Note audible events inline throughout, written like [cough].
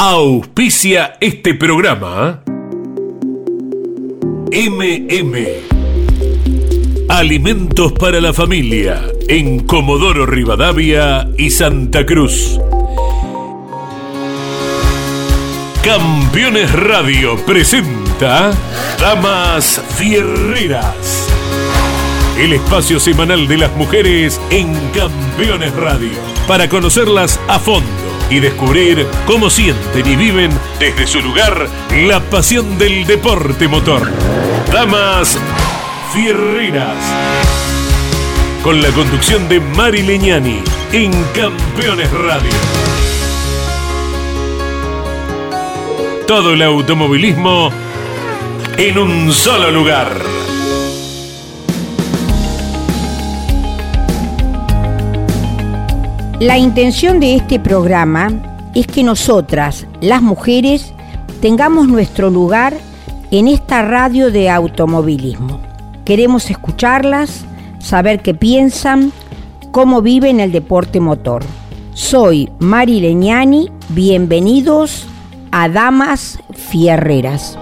Auspicia este programa. MM. Alimentos para la familia en Comodoro Rivadavia y Santa Cruz. Campeones Radio presenta Damas Fierreras. El espacio semanal de las mujeres en Campeones Radio. Para conocerlas a fondo y descubrir cómo sienten y viven desde su lugar la pasión del deporte motor. Damas Fierreras. Con la conducción de Mari Leñani en Campeones Radio. Todo el automovilismo en un solo lugar. La intención de este programa es que nosotras, las mujeres, tengamos nuestro lugar en esta radio de automovilismo. Queremos escucharlas, saber qué piensan, cómo viven el deporte motor. Soy Mari Leñani, bienvenidos a Damas Fierreras.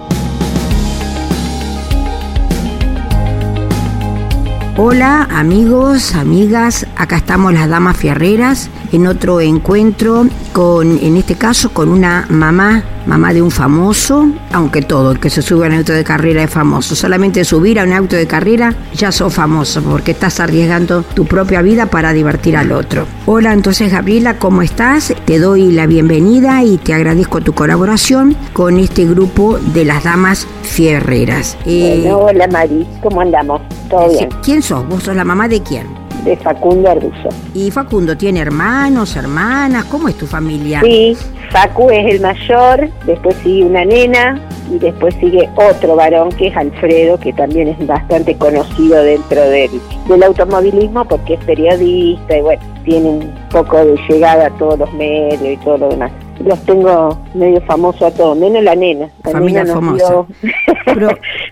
Hola amigos, amigas, acá estamos las Damas Fierreras en otro encuentro con, en este caso, con una mamá, mamá de un famoso, aunque todo, el que se sube a un auto de carrera es famoso. Solamente subir a un auto de carrera ya sos famoso porque estás arriesgando tu propia vida para divertir al otro. Hola, entonces Gabriela, ¿cómo estás? Te doy la bienvenida y te agradezco tu colaboración con este grupo de las Damas Fierreras. Eh, hola Mari, ¿cómo andamos? ¿Todo bien? ¿Quién sos? ¿Vos sos la mamá de quién? De Facundo Arduzo. ¿Y Facundo tiene hermanos, hermanas? ¿Cómo es tu familia? Sí, Facu es el mayor, después sigue una nena y después sigue otro varón que es Alfredo, que también es bastante conocido dentro del, del automovilismo porque es periodista y bueno, tiene un poco de llegada a todos los medios y todo lo demás los tengo medio famosos a todos, menos la nena. La familia famosa. [laughs]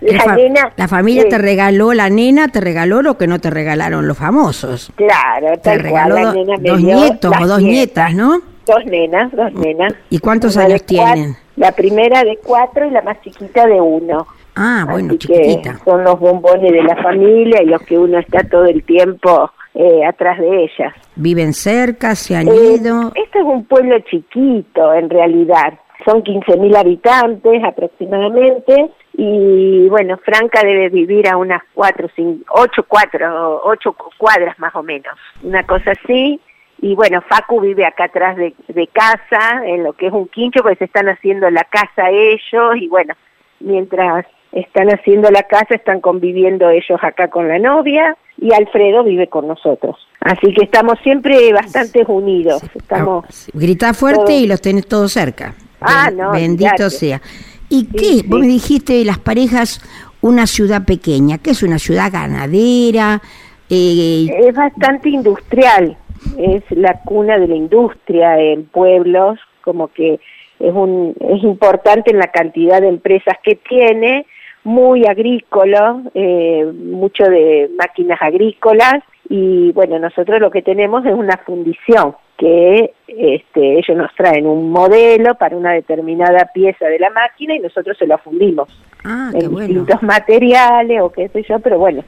la, nena, la familia te regaló, la nena te regaló lo que no te regalaron los famosos. Claro, te regaló la nena dos nietos o dos nietas, ¿no? Dos nenas, dos nenas. ¿Y cuántos años tienen? La primera de cuatro y la más chiquita de uno. Ah, bueno, chiquitita. son los bombones de la familia y los que uno está todo el tiempo eh, atrás de ellas. ¿Viven cerca? ¿Se han eh, ido? Este es un pueblo chiquito, en realidad. Son 15.000 habitantes aproximadamente. Y bueno, Franca debe vivir a unas cuatro, cinco, ocho, cuatro, ocho cuadras más o menos. Una cosa así. Y bueno, Facu vive acá atrás de, de casa, en lo que es un quincho, pues están haciendo la casa ellos. Y bueno, mientras están haciendo la casa, están conviviendo ellos acá con la novia y Alfredo vive con nosotros. Así que estamos siempre bastante unidos. Estamos Grita fuerte y los tenés todos cerca. Ah, no. Bendito sea. ¿Y qué? Vos me dijiste las parejas, una ciudad pequeña, ¿qué es una ciudad ganadera? Eh, es bastante industrial, es la cuna de la industria en pueblos, como que es, un, es importante en la cantidad de empresas que tiene muy agrícola, eh, mucho de máquinas agrícolas y bueno, nosotros lo que tenemos es una fundición que este, ellos nos traen un modelo para una determinada pieza de la máquina y nosotros se lo fundimos ah, en distintos materiales o qué sé yo, pero bueno,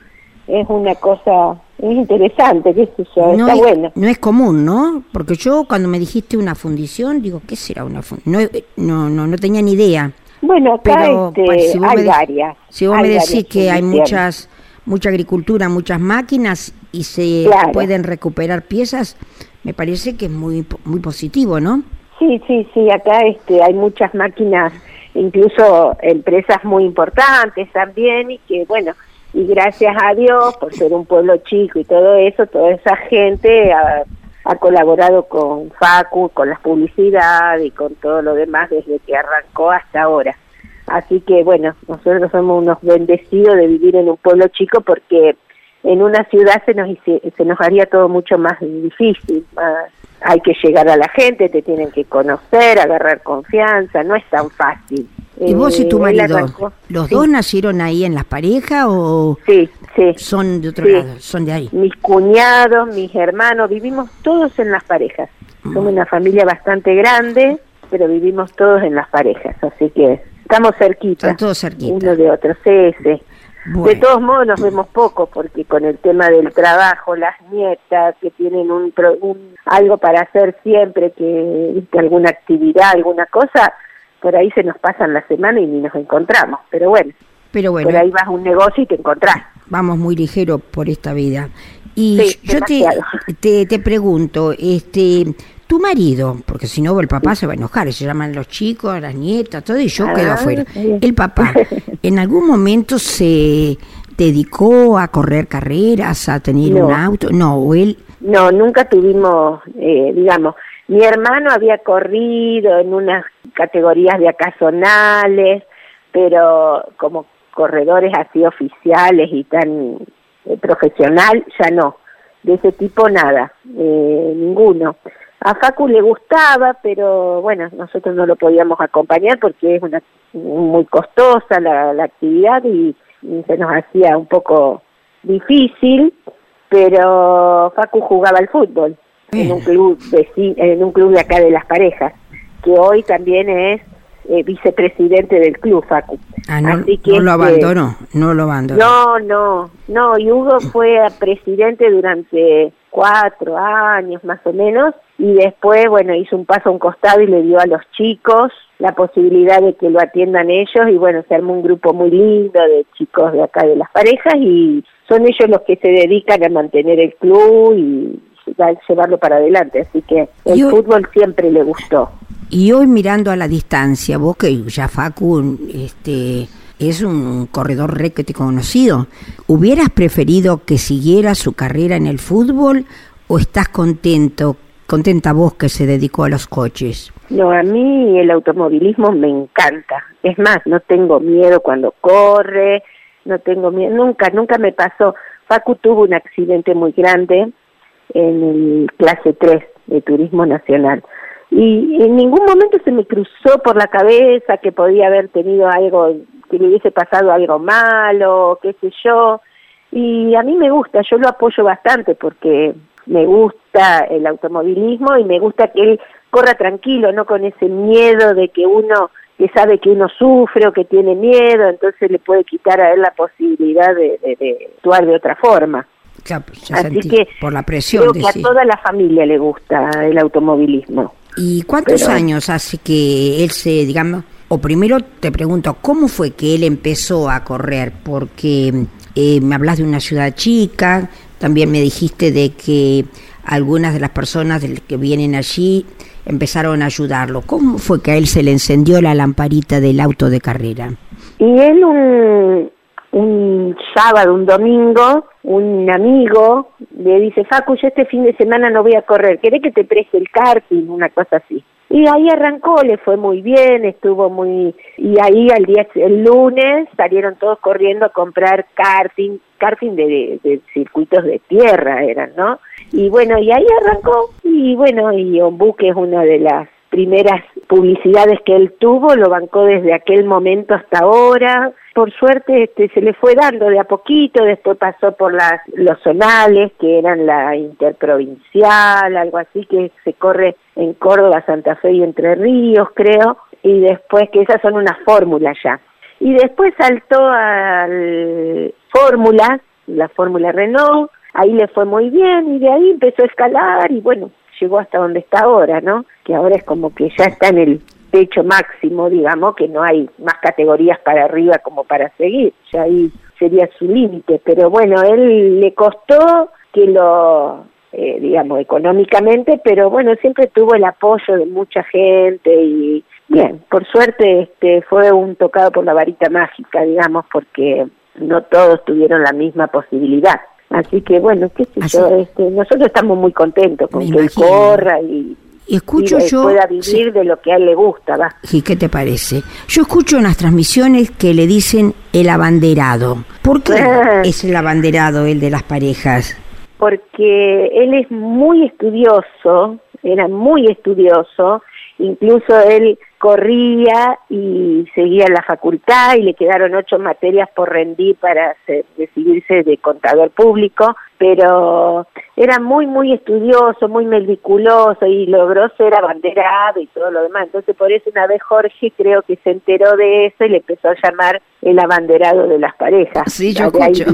es una cosa es interesante, qué sé yo, no está es, bueno. No es común, ¿no? Porque yo cuando me dijiste una fundición, digo, ¿qué será una fundición? No, no, no tenía ni idea. Bueno, acá este, hay varias. Si vos me decís que hay muchas mucha agricultura, muchas máquinas y se pueden recuperar piezas, me parece que es muy muy positivo, ¿no? Sí, sí, sí, acá este hay muchas máquinas, incluso empresas muy importantes también y que bueno, y gracias a Dios por ser un pueblo chico y todo eso, toda esa gente ha colaborado con Facu, con las publicidades y con todo lo demás desde que arrancó hasta ahora. Así que bueno, nosotros somos unos bendecidos de vivir en un pueblo chico porque en una ciudad se nos, se nos haría todo mucho más difícil, hay que llegar a la gente, te tienen que conocer, agarrar confianza, no es tan fácil. ¿Y vos y tu eh, marido, los dos nacieron ahí en las parejas o sí, sí, son de otro lado, son de ahí? Mis cuñados, mis hermanos, vivimos todos en las parejas. Somos una familia bastante grande pero vivimos todos en las parejas, así que estamos cerquita. Están todos cerquita. Uno de otro, sí, sí. De todos modos nos vemos poco porque con el tema del trabajo, las nietas que tienen un, algo para hacer siempre, que alguna actividad, alguna cosa, por ahí se nos pasan la semana y ni nos encontramos. Pero bueno, pero bueno, por ahí vas a un negocio y te encontrás. Vamos muy ligero por esta vida. Y yo te, te, te pregunto, este, tu marido, porque si no el papá se va a enojar, se llaman los chicos, las nietas, todo, y yo quedo ah, afuera. El papá, [laughs] ¿en algún momento se dedicó a correr carreras, a tener un auto? No, o él... No, nunca tuvimos, eh, digamos, mi hermano había corrido en unas categorías de acasonales, pero como corredores así oficiales y tan eh, profesional, ya no. De ese tipo nada, eh, ninguno. A Facu le gustaba, pero bueno, nosotros no lo podíamos acompañar porque es una muy costosa la, actividad y, se nos hacía un poco difícil, pero Facu jugaba al fútbol en un club de, en un club de acá de las parejas, que hoy también es eh, vicepresidente del club, Facu. Ah, no, Así que, no lo este, abandonó, no lo abandonó. No, no, no, y Hugo fue presidente durante cuatro años más o menos, y después, bueno, hizo un paso a un costado y le dio a los chicos la posibilidad de que lo atiendan ellos, y bueno, se armó un grupo muy lindo de chicos de acá de las parejas, y son ellos los que se dedican a mantener el club y llevarlo para adelante, así que el fútbol siempre le gustó. Y hoy mirando a la distancia, vos que ya Facu este, es un corredor te conocido, ¿hubieras preferido que siguiera su carrera en el fútbol o estás contento, contenta vos que se dedicó a los coches? No, a mí el automovilismo me encanta. Es más, no tengo miedo cuando corre, no tengo miedo, nunca, nunca me pasó. Facu tuvo un accidente muy grande en el clase 3 de Turismo Nacional y en ningún momento se me cruzó por la cabeza que podía haber tenido algo, que le hubiese pasado algo malo, qué sé yo. Y a mí me gusta, yo lo apoyo bastante porque me gusta el automovilismo y me gusta que él corra tranquilo, no con ese miedo de que uno que sabe que uno sufre o que tiene miedo, entonces le puede quitar a él la posibilidad de, de, actuar de otra forma. Pues Así que por la presión. Creo que a toda la familia le gusta el automovilismo. ¿Y cuántos años hace que él se, digamos, o primero te pregunto, ¿cómo fue que él empezó a correr? Porque eh, me hablas de una ciudad chica, también me dijiste de que algunas de las personas que vienen allí empezaron a ayudarlo. ¿Cómo fue que a él se le encendió la lamparita del auto de carrera? Y él un, un sábado, un domingo, un amigo le dice, Facu, yo este fin de semana no voy a correr, ¿querés que te preste el karting? Una cosa así. Y ahí arrancó, le fue muy bien, estuvo muy... Y ahí al día, el lunes salieron todos corriendo a comprar karting, karting de, de, circuitos de tierra eran, ¿no? Y bueno, y ahí arrancó, y bueno, y Ombuque es una de las primeras publicidades que él tuvo, lo bancó desde aquel momento hasta ahora. Por suerte este, se le fue dando de a poquito, después pasó por los zonales, que eran la interprovincial, algo así que se corre en Córdoba, Santa Fe y Entre Ríos, creo, y después que esas son unas fórmulas ya. Y después saltó al fórmulas, la fórmula Renault, ahí le fue muy bien y de ahí empezó a escalar y bueno, llegó hasta donde está ahora, ¿no? Que ahora es como que ya está en el techo máximo, digamos, que no hay más categorías para arriba como para seguir, ya ahí sería su límite, pero bueno, él le costó que lo, eh, digamos, económicamente, pero bueno, siempre tuvo el apoyo de mucha gente y bien, por suerte este fue un tocado por la varita mágica, digamos, porque no todos tuvieron la misma posibilidad. Así que bueno, qué sé yo, este, nosotros estamos muy contentos con que él corra y, escucho yo pueda vivir de lo que a él le gusta. ¿va? ¿Y qué te parece? Yo escucho unas transmisiones que le dicen el abanderado. ¿Por qué ah. [laughs] es el abanderado el de las parejas? Porque él es muy estudioso, era muy estudioso, incluso él corría y seguía en la facultad y le quedaron ocho materias por rendir para decidirse de contador público, pero era muy, muy estudioso, muy meticuloso y logró ser abanderado y todo lo demás. Entonces por eso una vez Jorge creo que se enteró de eso y le empezó a llamar el abanderado de las parejas. Sí, yo escucho.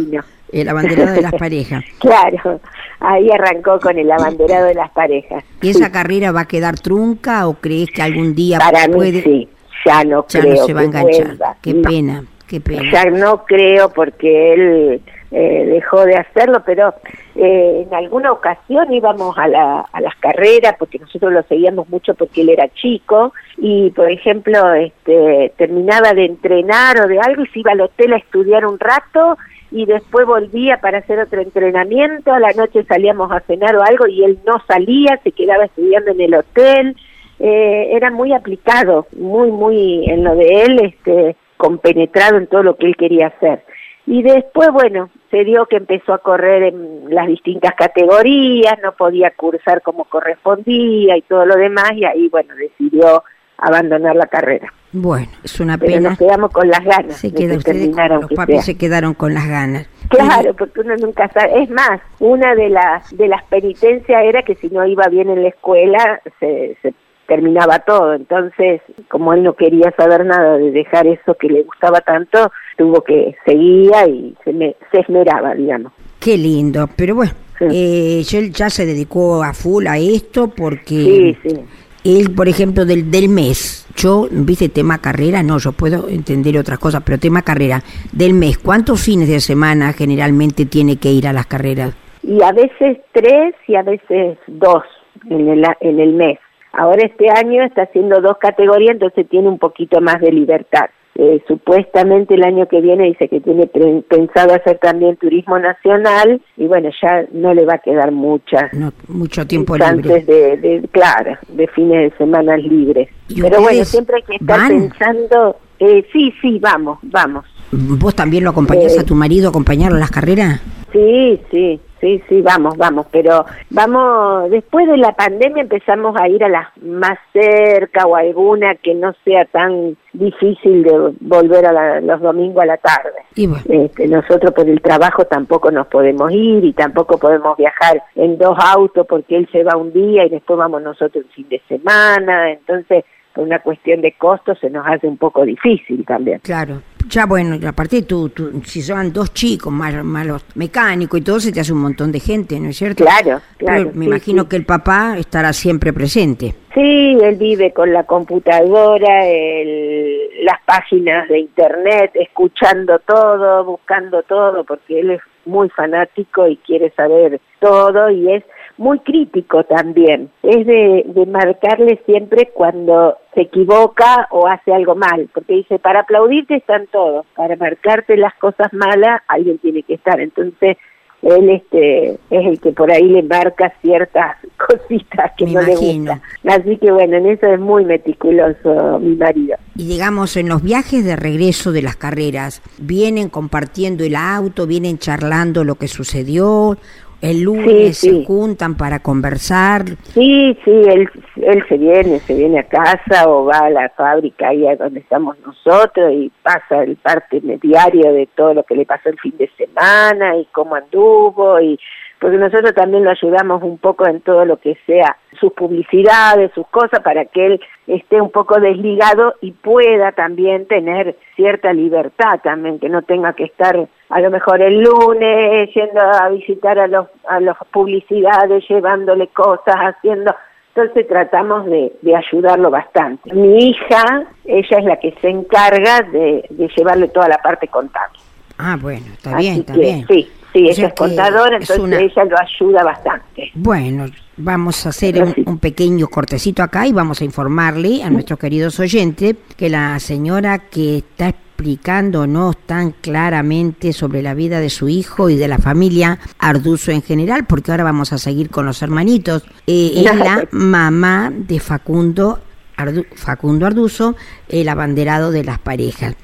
El abanderado de las parejas. [laughs] claro, ahí arrancó con el abanderado de las parejas. ¿Y esa carrera va a quedar trunca o crees que algún día Para mí sí, ya no ya creo no se va a enganchar. Qué pena, qué pena. Ya no creo porque él eh, dejó de hacerlo, pero eh, en alguna ocasión íbamos a, la, a las carreras, porque nosotros lo seguíamos mucho porque él era chico, y por ejemplo este, terminaba de entrenar o de algo y se iba al hotel a estudiar un rato y después volvía para hacer otro entrenamiento, a la noche salíamos a cenar o algo y él no salía, se quedaba estudiando en el hotel, eh, era muy aplicado, muy, muy en lo de él, este, compenetrado en todo lo que él quería hacer. Y después, bueno, se dio que empezó a correr en las distintas categorías, no podía cursar como correspondía y todo lo demás, y ahí, bueno, decidió abandonar la carrera. Bueno, es una Pero pena. nos quedamos con las ganas Se de que los papis sea. se quedaron con las ganas. Claro, porque uno nunca sabe. Es más, una de las de las penitencias era que si no iba bien en la escuela se, se terminaba todo. Entonces, como él no quería saber nada de dejar eso que le gustaba tanto, tuvo que seguía y se, me, se esmeraba, digamos. Qué lindo, pero bueno, Sí. eh, él ya se dedicó a full a esto porque Sí, sí. Él, por ejemplo, del, del mes, yo, viste, tema carrera, no, yo puedo entender otras cosas, pero tema carrera, del mes, ¿cuántos fines de semana generalmente tiene que ir a las carreras? Y a veces tres y a veces dos en el, en el mes. Ahora este año está haciendo dos categorías, entonces tiene un poquito más de libertad. Eh, supuestamente el año que viene dice que tiene pensado hacer también turismo nacional y bueno, ya no le va a quedar muchas No, mucho tiempo libre. de, de, claro, de fines de semana libres. ¿Y Pero bueno, siempre hay que estar van? pensando, eh, sí, sí, vamos, vamos. ¿Vos también lo acompañás Eh, a tu marido a acompañarlo a las carreras? Sí, sí, sí, sí, vamos, vamos, pero vamos, después de la pandemia empezamos a ir a las más cerca o alguna que no sea tan difícil de volver a la- los domingos a la tarde. Y bueno, Este, nosotros por el trabajo tampoco nos podemos ir y tampoco podemos viajar en dos autos porque él se va un día y después vamos nosotros el fin de semana, entonces por una cuestión de costos se nos hace un poco difícil también. claro. Ya bueno, aparte tú, tú, si son dos chicos, más, más los mecánicos y todo, se te hace un montón de gente, ¿no es cierto? Claro, claro. Pero me sí, imagino sí. que el papá estará siempre presente. Sí, él vive con la computadora, el- las páginas de internet, escuchando todo, buscando todo, porque él es muy fanático y quiere saber todo y es muy crítico también. Es de, de marcarle siempre cuando se equivoca o hace algo mal, porque dice, para aplaudirte están todos, para marcarte las cosas malas alguien tiene que estar. Entonces, él este es el que por ahí le marca ciertas [laughs] cositas que Me no imagino. le gustan. Así que bueno, en eso es muy meticuloso mi marido. Y digamos, en los viajes de regreso de las carreras, ¿vienen compartiendo el auto, vienen charlando lo que sucedió? El lunes Sí, se juntan para conversar. Sí, sí, él, él se viene, se viene a casa o va a la fábrica ahí a donde estamos nosotros y pasa el parte diario de todo lo que le pasó el fin de semana y cómo anduvo y porque nosotros también lo ayudamos un poco en todo lo que sea sus publicidades, sus cosas, para que él esté un poco desligado y pueda también tener cierta libertad también, que no tenga que estar a lo mejor el lunes yendo a visitar a los a las publicidades, llevándole cosas, haciendo entonces tratamos de, de ayudarlo bastante. Mi hija, ella es la que se encarga de, de llevarle toda la parte contable. Ah, bueno, está Así bien, está que, bien. Sí, sí, ella es contadora, es entonces una- ella lo ayuda bastante. Bueno, vamos a hacer un pequeño cortecito acá y vamos a informarle a nuestros queridos oyentes que la señora que está explicándonos tan claramente sobre la vida de su hijo y de la familia Arduzo en general, porque ahora vamos a seguir con los hermanitos, eh, [laughs] es la mamá de Facundo, Ardu- Facundo Arduzo, el abanderado de las parejas.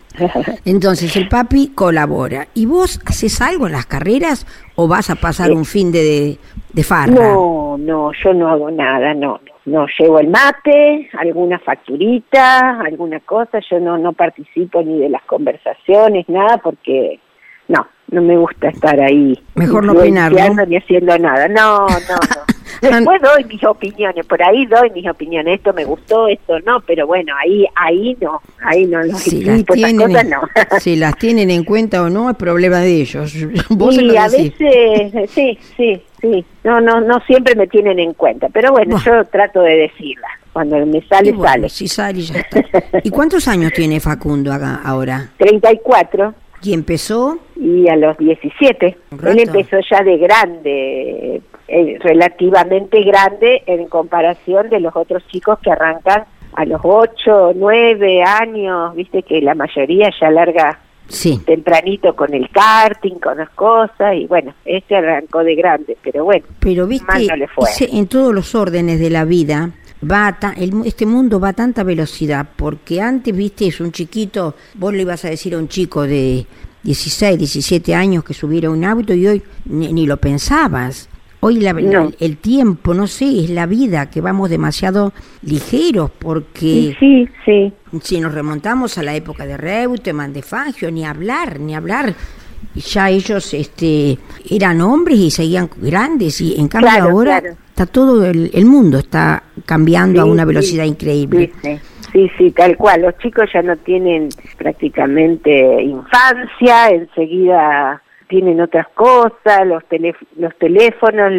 Entonces el papi colabora. ¿Y vos haces algo en las carreras o vas a pasar un fin de, de farra? No, no, yo no hago nada, no. no llevo el mate, alguna facturita, alguna cosa, yo no, no participo ni de las conversaciones, nada, porque no, no me gusta estar ahí. Mejor no opinar, Ni haciendo nada, no, no, no. Después doy mis opiniones, por ahí doy mis opiniones, esto me gustó, esto no, pero bueno, ahí ahí no, ahí no, si las tienen, no. [laughs] si las tienen en cuenta o no, es problema de ellos. [laughs] ¿Vos sí, a veces, sí, sí, sí, no, no, no siempre me tienen en cuenta, pero bueno, yo trato de decirla, cuando me sale, sale. Si sale, ya está. [laughs] ¿Y cuántos años tiene Facundo acá, ahora? 34. ¿Y empezó? Y a los 17. Él empezó ya de grande, eh, relativamente grande en comparación de los otros chicos que arrancan a los 8, 9 años, viste que la mayoría ya larga sí. tempranito con el karting, con las cosas, y bueno, este arrancó de grande, pero bueno, pero viste, en todos los órdenes de la vida, va este mundo va a tanta velocidad, porque antes, viste, es un chiquito, vos le ibas a decir a un chico de 16, 17 años que subiera un auto y hoy ni, lo pensabas. Hoy la, el, tiempo, no sé, es la vida, que vamos demasiado ligeros porque sí, sí. si nos remontamos a la época de Reutemann, de Fangio, ni hablar, ni hablar, ya ellos este, eran hombres y seguían grandes y en cambio ahora está todo el, mundo está cambiando a una velocidad increíble. Sí, sí, tal cual. Los chicos ya no tienen prácticamente infancia, enseguida tienen otras cosas, los, los teléfonos,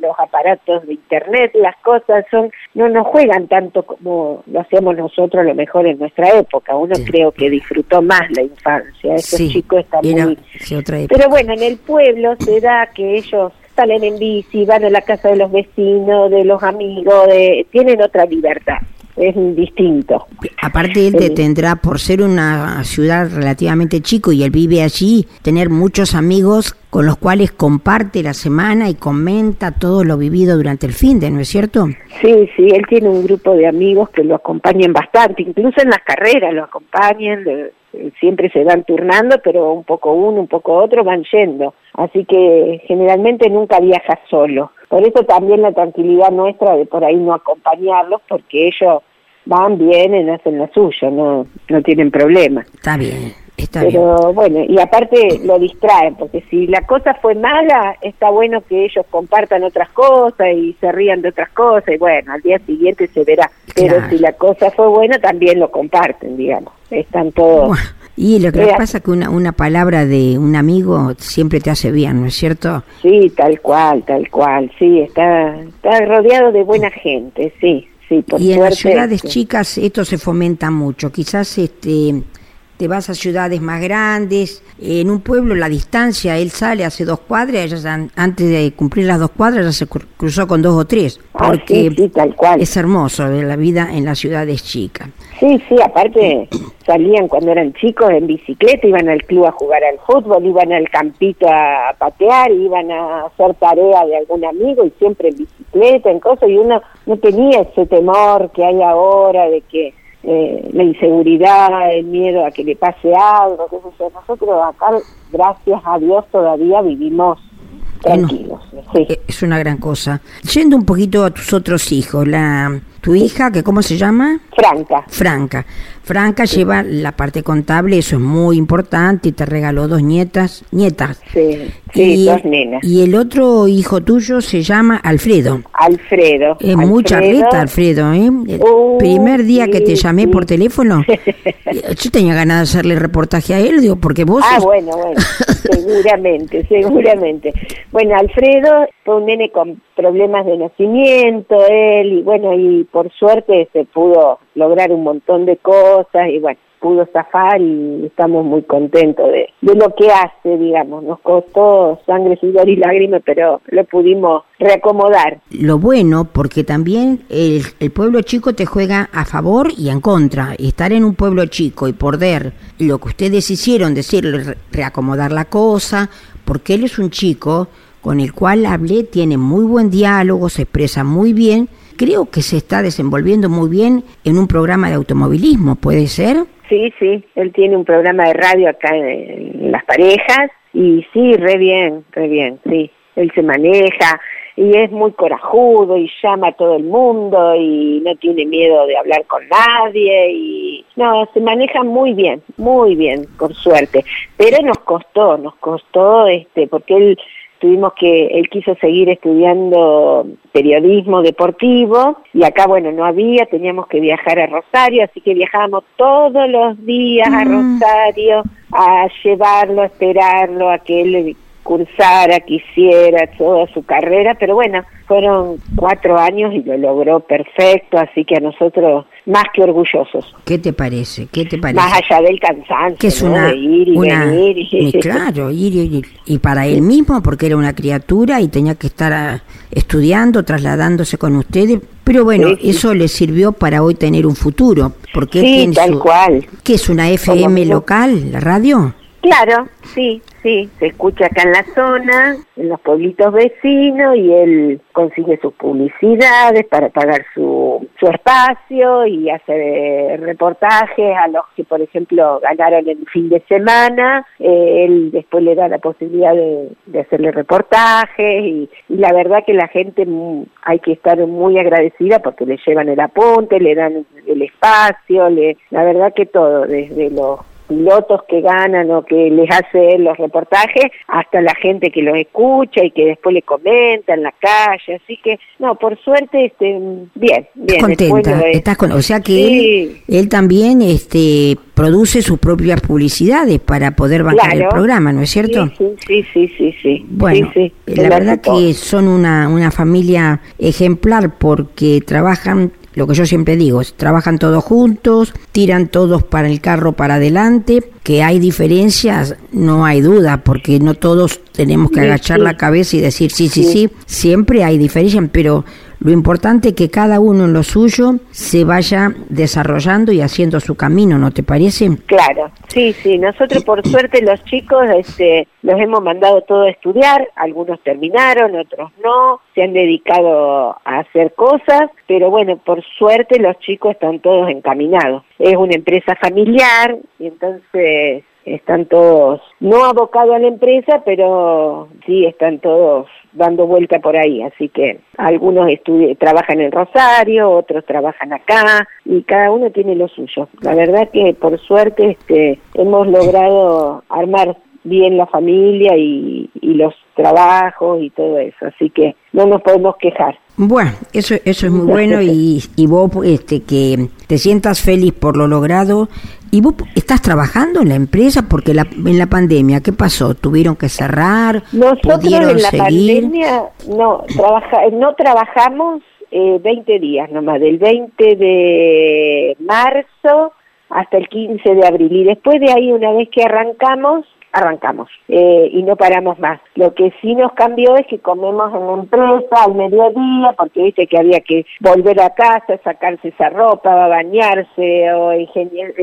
los aparatos de internet, las cosas son no nos juegan tanto como lo hacemos nosotros a lo mejor en nuestra época. Uno creo que disfrutó más la infancia. Esos chicos están muy... Pero bueno, en el pueblo se da que ellos salen en bici, van a la casa de los vecinos, de los amigos, de, tienen otra libertad es distinto. Aparte él te tendrá, por ser una ciudad relativamente chico y él vive allí, tener muchos amigos con los cuales comparte la semana y comenta todo lo vivido durante el fin de, ¿no es cierto? Sí, sí, él tiene un grupo de amigos que lo acompañan bastante, incluso en las carreras lo acompañan, siempre se van turnando, pero un poco uno, un poco otro van yendo. Así que generalmente nunca viaja solo. Por eso también la tranquilidad nuestra de por ahí no acompañarlos, porque ellos van, vienen, hacen lo suyo, no, no tienen problema. Está bien. Está Pero bueno, y aparte lo distraen, porque si la cosa fue mala, está bueno que ellos compartan otras cosas y se rían de otras cosas, y bueno, al día siguiente se verá. Pero si la cosa fue buena, también lo comparten, digamos. Están todos... Y lo que pasa es que una, una palabra de un amigo siempre te hace bien, ¿no es cierto? Sí, tal cual, tal cual, sí, está, está rodeado de buena gente, sí, sí, por Y en las ciudades chicas esto se fomenta mucho, quizás este te vas a ciudades más grandes, en un pueblo la distancia, él sale hace dos cuadras, antes de cumplir las dos cuadras ya se cruzó con dos o tres, ah, porque tal cual. es hermoso ver la vida en las ciudades chicas. Sí, sí, aparte [clears throat] salían cuando eran chicos en bicicleta, iban al club a jugar al fútbol, iban al campito a patear, iban a hacer tarea de algún amigo y siempre en bicicleta, en cosas, y uno no tenía ese temor que hay ahora de que eh, la inseguridad, el miedo a que le pase algo, qué sé Nosotros acá, gracias a Dios, todavía vivimos tranquilos. Eh, es una gran cosa. Yendo un poquito a tus otros hijos, la tu hija, que ¿cómo se llama? Franca. Franca. Franca lleva la parte contable, eso es muy importante, y te regaló dos nietas, nietas. Sí, sí dos nenas. Y el otro hijo tuyo se llama Alfredo. Alfredo. Es mucha reta, Alfredo, ¿eh? El uh, primer día que te llamé por teléfono, [laughs] yo tenía ganas de hacerle reportaje a él, digo, porque vos... Ah, bueno, bueno, [laughs] seguramente, seguramente. Bueno, Alfredo fue un nene con problemas de nacimiento, él, y bueno, y por suerte se pudo lograr un montón de cosas y bueno, pudo zafar y estamos muy contentos de, lo que hace, digamos. Nos costó sangre, sudor y lágrimas, pero lo pudimos reacomodar. Lo bueno, porque también el, el, pueblo chico te juega a favor y en contra. Estar en un pueblo chico y poder lo que ustedes hicieron, decirle, reacomodar la cosa, porque él es un chico con el cual hablé, tiene muy buen diálogo, se expresa muy bien creo que se está desenvolviendo muy bien en un programa de automovilismo, ¿puede ser? Sí, sí, él tiene un programa de radio acá en, Las Parejas y sí, re bien, re bien, sí. Él se maneja, y es muy corajudo y llama a todo el mundo y no tiene miedo de hablar con nadie y no, se maneja muy bien, muy bien, por suerte. Pero nos costó, nos costó este porque él tuvimos que, él quiso seguir estudiando periodismo deportivo y acá, bueno, no había, teníamos que viajar a Rosario, así que viajábamos todos los días a mm. Rosario a llevarlo, a esperarlo, a que él cursara, quisiera toda su carrera, pero bueno, fueron cuatro años y lo logró perfecto, así que a nosotros más que orgullosos. ¿Qué te parece? ¿Qué te parece? Más allá del cansancio, que es una, [laughs] ir y venir. Y... claro, ir y, y, para él mismo, porque era una criatura y tenía que estar ah, estudiando, trasladándose con ustedes, pero bueno, eso le sirvió para hoy tener un futuro, porque sí, tal cual. ¿Qué es una FM local, la radio? Claro, sí, sí, se escucha acá en la zona, en los pueblitos vecinos y él consigue sus publicidades para pagar su, su espacio y hace reportajes a los que, por ejemplo, ganaron el fin de semana. Eh, él después le da la posibilidad de, hacerle reportajes y, y, la verdad que la gente hay que estar muy agradecida porque le llevan el apunte, le dan el espacio, le, la verdad que todo, desde los pilotos que ganan o que les hace los reportajes, hasta la gente que los escucha y que después le comenta en la calle, así que no, por suerte este bien, bien. Contenta, estás con, o sea que él, también este produce sus propias publicidades para poder bajar el programa, ¿no es cierto? Sí, sí, sí, sí, sí. Bueno, la verdad que son una, una familia ejemplar porque trabajan lo que yo siempre digo, trabajan todos juntos, tiran todos para el carro para adelante, que hay diferencias, no hay duda, porque no todos tenemos que agachar la cabeza y decir sí, sí, sí, siempre hay diferencias, pero lo importante es que cada uno en lo suyo se vaya desarrollando y haciendo su camino, ¿no te parece? Claro, sí, sí. Nosotros por suerte los chicos este, los hemos mandado todo a estudiar, algunos terminaron, otros no, se han dedicado a hacer cosas, pero bueno, por suerte los chicos están todos encaminados. Es una empresa familiar y entonces están todos, no abocados a la empresa, pero sí están todos dando vuelta por ahí, así que algunos trabajan en Rosario, otros trabajan acá y cada uno tiene lo suyo. La verdad que por suerte este, hemos logrado armar bien la familia y, y los trabajos y todo eso, así que no nos podemos quejar. Bueno, eso, eso es muy bueno y, y vos este, que te sientas feliz por lo logrado. ¿Y vos estás trabajando en la empresa? Porque la, en la pandemia, ¿qué pasó? ¿Tuvieron que cerrar? Nosotros en la pandemia no, trabaja, no trabajamos eh, 20 días nomás, del 20 de marzo hasta el 15 de abril. Y después de ahí, una vez que arrancamos, arrancamos eh, y no paramos más. Lo que sí nos cambió es que comemos en la empresa al mediodía, porque viste que había que volver a casa, sacarse esa ropa, bañarse o, ingenier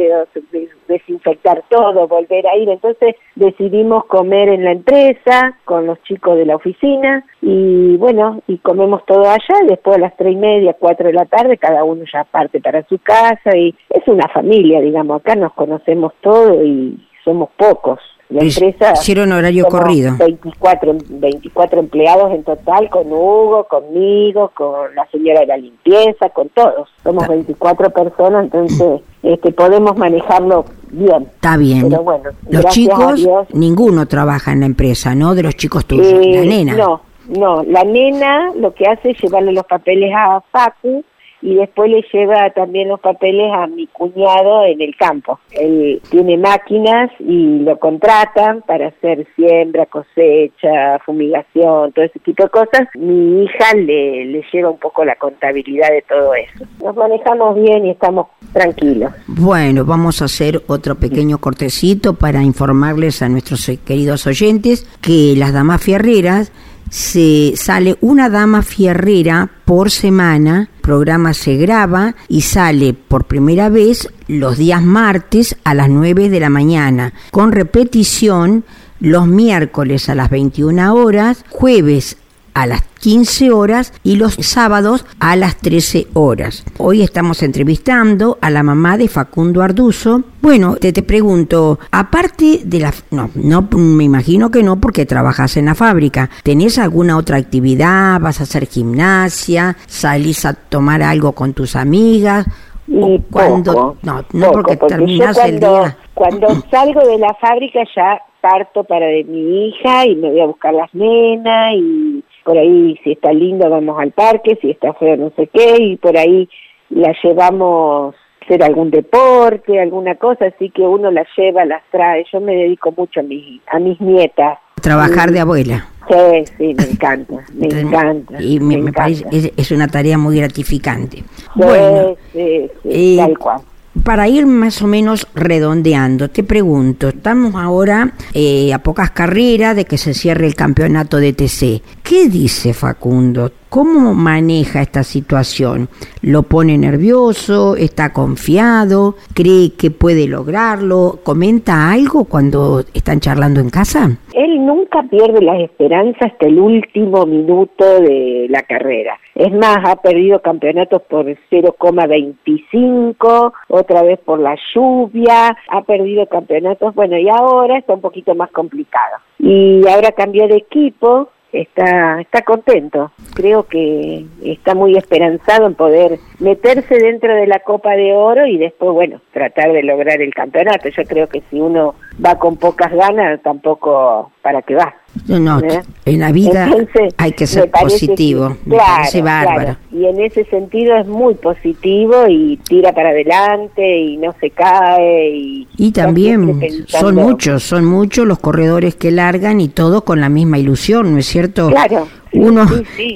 desinfectar todo, volver a ir. Entonces decidimos comer en la empresa con los chicos de la oficina y bueno, y comemos todo allá. Y después a las tres y media, cuatro de la tarde, cada uno ya parte para su casa y es una familia, digamos. Acá nos conocemos todos y somos pocos. La empresa hicieron horario corrido. 24, 24 empleados en total, con Hugo, conmigo, con la señora de la limpieza, con todos. Somos 24 personas, entonces este, podemos manejarlo bien. Está bien. Pero bueno, los chicos, ninguno trabaja en la empresa, ¿no? De los chicos tuyos, la eh, nena. No, no, la nena lo que hace es llevarle los papeles a Facu y después le lleva también los papeles a mi cuñado en el campo. Él tiene máquinas y lo contratan para hacer siembra, cosecha, fumigación, todo ese tipo de cosas. Mi hija le, le lleva un poco la contabilidad de todo eso. Nos manejamos bien y estamos tranquilos. Bueno, vamos a hacer otro pequeño cortecito para informarles a nuestros queridos oyentes que las damas fierreras se sale una dama fierrera por semana, programa se graba y sale por primera vez los días martes a las 9 de la mañana, con repetición los miércoles a las 21 horas, jueves a las 15 horas y los sábados a las 13 horas. Hoy estamos entrevistando a la mamá de Facundo Arduzo. Bueno, te, te pregunto, aparte de la... No, no, me imagino que no porque trabajas en la fábrica. ¿Tenés alguna otra actividad? ¿Vas a hacer gimnasia? ¿Salís a tomar algo con tus amigas? Y cuando no, no porque, terminas el día. Cuando [clears throat] salgo de la fábrica ya parto para de mi hija y me voy a buscar las nenas y por ahí si está lindo vamos al parque, si está feo no sé qué y por ahí la llevamos a hacer algún deporte, alguna cosa, así que uno las lleva, las trae. Yo me dedico mucho a mis, a mis nietas. Trabajar de abuela. Sí, sí, me encanta, me encanta. Y me, parece, es, es, una tarea muy gratificante. Sí, bueno, sí, sí, tal cual para ir más o menos redondeando, te pregunto, estamos ahora eh, a pocas carreras de que se cierre el campeonato de TC. ¿Qué dice Facundo? ¿Cómo maneja esta situación? ¿Lo pone nervioso? ¿Está confiado? ¿Cree que puede lograrlo? ¿Comenta algo cuando están charlando en casa? Él nunca pierde las esperanzas hasta el último minuto de la carrera. Es más, ha perdido campeonatos por 0,25, otra vez por la lluvia, ha perdido campeonatos, bueno, y ahora está un poquito más complicado. Y ahora cambió de equipo, está, está contento. Creo que está muy esperanzado en poder meterse dentro de la Copa de Oro y después, bueno, tratar de lograr el campeonato. Yo creo que si uno va con pocas ganas, tampoco para qué va. No, no, ¿Eh? en la vida hay que ser positivo, claro. Y en ese sentido es muy positivo y tira para adelante y no se cae. Y, y también son muchos, son muchos los corredores que largan y todo con la misma ilusión, ¿no es cierto? Claro, uno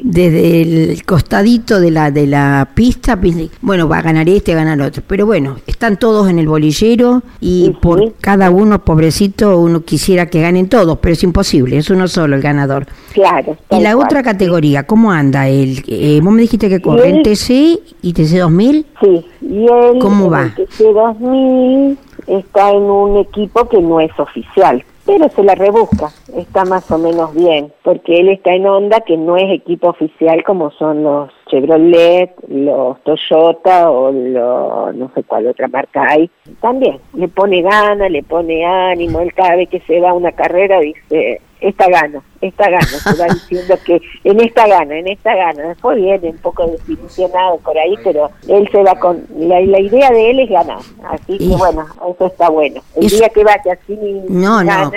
desde el costadito de la de la pista, bueno, va a ganar este, va a ganar otro, pero bueno, están todos en el bolillero y por cada uno, pobrecito, uno quisiera que ganen todos, pero es imposible, es uno solo el ganador. Claro. Y la otra categoría, ¿cómo anda? El, eh, vos me dijiste que corre en TC y TC 2000. Sí, y él ¿Cómo va? TC 2000 está en un equipo que no es oficial, pero se la rebusca, está más o menos bien, porque él está en onda que no es equipo oficial como son los Chevrolet, los Toyota o lo, no sé cuál otra marca hay. También le pone gana, le pone ánimo, él cada vez que se va a una carrera dice, esta gana, esta gana, se va [laughs] diciendo que en esta gana, en esta gana. Después viene un poco desilusionado por ahí, pero él se va con, la, la idea de él es ganar, así que bueno, eso está bueno. El día que vaya así no, gana,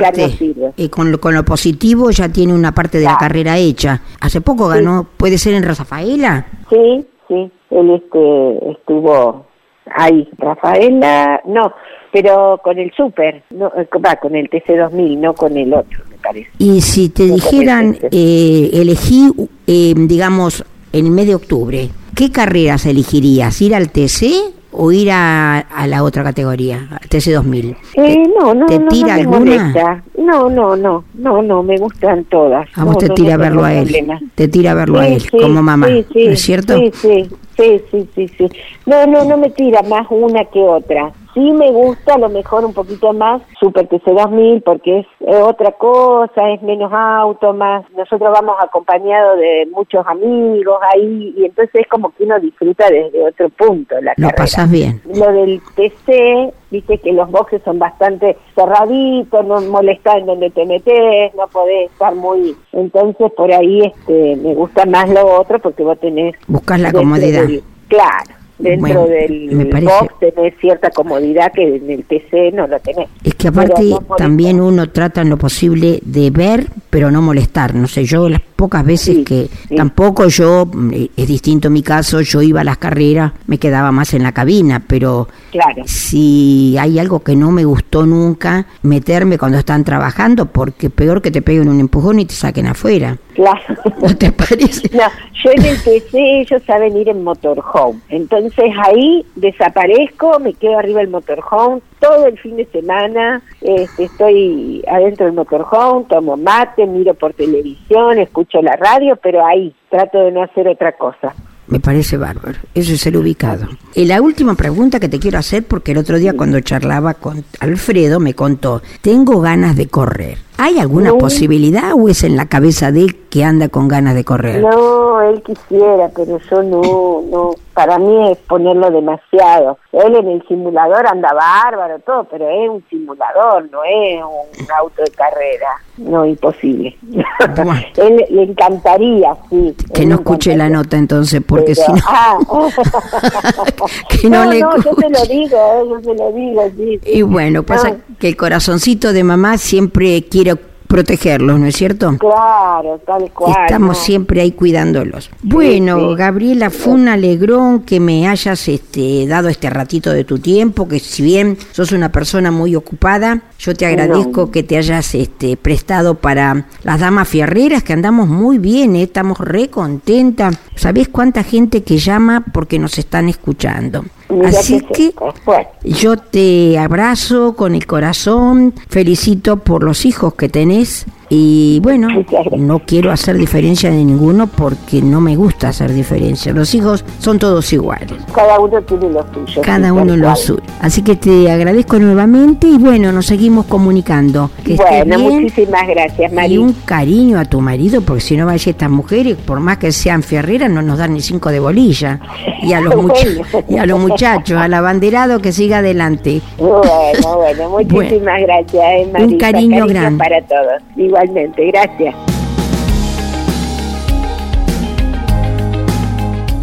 ya no sirve. Y con lo, con lo positivo ya tiene una parte de la carrera hecha. Hace poco ganó, ¿puede ser en Rafaela? Sí, sí, él este estuvo ahí. Rafaela, no, pero con el Super, no, va, con el TC2000, no con el otro, me parece. Y si te dijeran, eh, elegí, eh, digamos, en el mes de octubre, ¿qué carreras elegirías? ¿Ir al TC o ir a, a la otra categoría, al TC2000? Eh, no, no, ¿Te no, tira no me alguna? molesta. No, no, no, no, no, me gustan todas. A vos No, te no, tira no verlo a él, te tira verlo a Sí, él sí, como mamá, sí, sí, ¿no es cierto? Sí, sí, sí, sí, sí, sí. No, no, no me tira más una que otra. Sí me gusta a lo mejor un poquito más Super TC 2000 porque es otra cosa, es menos auto, más. Nosotros vamos acompañados de muchos amigos ahí y entonces es como que uno disfruta desde otro punto la Lo carrera. pasas bien. Lo del TC, viste que los boxes son bastante cerraditos, no molesta en donde te metes, no podés estar muy... Entonces por ahí este me gusta más lo otro porque vos tenés... Buscas la comodidad. del- claro, dentro Bueno, del box tenés cierta comodidad que en el TC no lo tenés. Es que aparte no también uno trata en lo posible de ver, pero no molestar. No sé, yo las pocas veces Sí, que sí. tampoco yo, mm, es distinto mi caso, yo iba a las carreras, me quedaba más en la cabina, pero Claro. si hay algo que no me gustó nunca, meterme cuando están trabajando, porque peor que te peguen un empujón y te saquen afuera. Claro. ¿No te parece? [laughs] No, yo en el PC ellos saben ir en motorhome. Entonces ahí desaparezco, me quedo arriba del motorhome todo el fin de semana. Este, estoy adentro del motorhome, tomo mate, miro por televisión, escucho la radio, pero ahí trato de no hacer otra cosa. Me parece bárbaro. Eso es ser ubicado. Y la última pregunta que te quiero hacer, porque el otro día cuando charlaba con Alfredo me contó, tengo ganas de correr. ¿Hay alguna posibilidad o es en la cabeza de él que anda con ganas de correr? No, él quisiera, pero yo no, no. Para mí es ponerlo demasiado. Él en el simulador anda bárbaro, todo, pero es un simulador, no es un auto de carrera. No, imposible. [laughs] él le encantaría, sí. Que no escuche la nota entonces, porque si no... Ah. [laughs] [laughs] que no, le no, yo te lo digo, yo te lo digo, sí. Y bueno, pasa que el corazoncito de mamá siempre quiere protegerlos, ¿no es cierto? Claro, tal cual. Estamos siempre ahí cuidándolos. Bueno, Gabriela, fue un alegrón que me hayas este, dado este ratito de tu tiempo, que si bien sos una persona muy ocupada, yo te agradezco que te hayas este, prestado para las damas fierreras, que andamos muy bien, ¿eh? estamos re contentas. ¿Sabés cuánta gente que llama porque nos están escuchando? Así que, yo te abrazo con el corazón, felicito por los hijos que tenés y bueno, no quiero hacer diferencia de ninguno porque no me gusta hacer diferencia. Los hijos son todos iguales. Cada uno tiene lo suyo. Cada uno lo suyo. Así que te agradezco nuevamente y bueno, nos seguimos comunicando. Que bueno, muchísimas gracias, María. Y un cariño a tu marido porque si no vaya estas mujeres, por más que sean fierreras, no nos dan ni cinco de bolilla. Y a los, [laughs] y a los muchachos, al abanderado que siga adelante. Bueno, bueno, [laughs] muchísimas gracias, eh, Un cariño, grande. para todos igualmente. Gracias.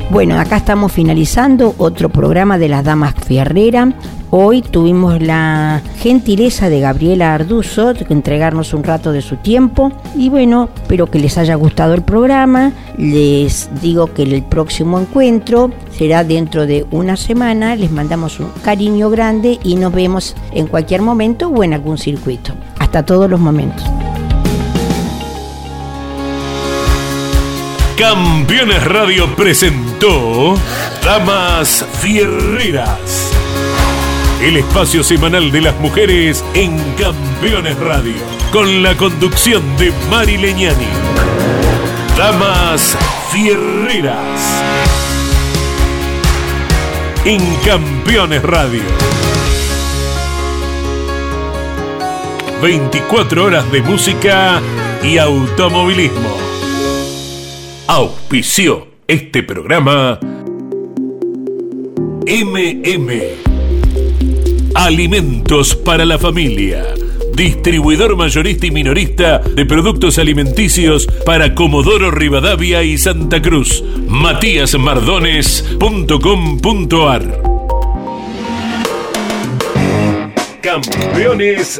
Bueno, acá estamos finalizando otro programa de las Damas Fierrera. Hoy tuvimos la gentileza de Gabriela Arduzo de entregarnos un rato de su tiempo. Y bueno, espero que les haya gustado el programa. Les digo que el próximo encuentro será dentro de una semana. Les mandamos un cariño grande y nos vemos en cualquier momento o en algún circuito. Hasta todos los momentos. Campeones Radio presentó Damas Fierreras. El espacio semanal de las mujeres en Campeones Radio. Con la conducción de Mari Leñani. Damas Fierreras. En Campeones Radio. 24 horas de música y automovilismo. Auspició este programa MM Alimentos para la familia. Distribuidor mayorista y minorista de productos alimenticios para Comodoro Rivadavia y Santa Cruz. Matíasmardones.com.ar Campeones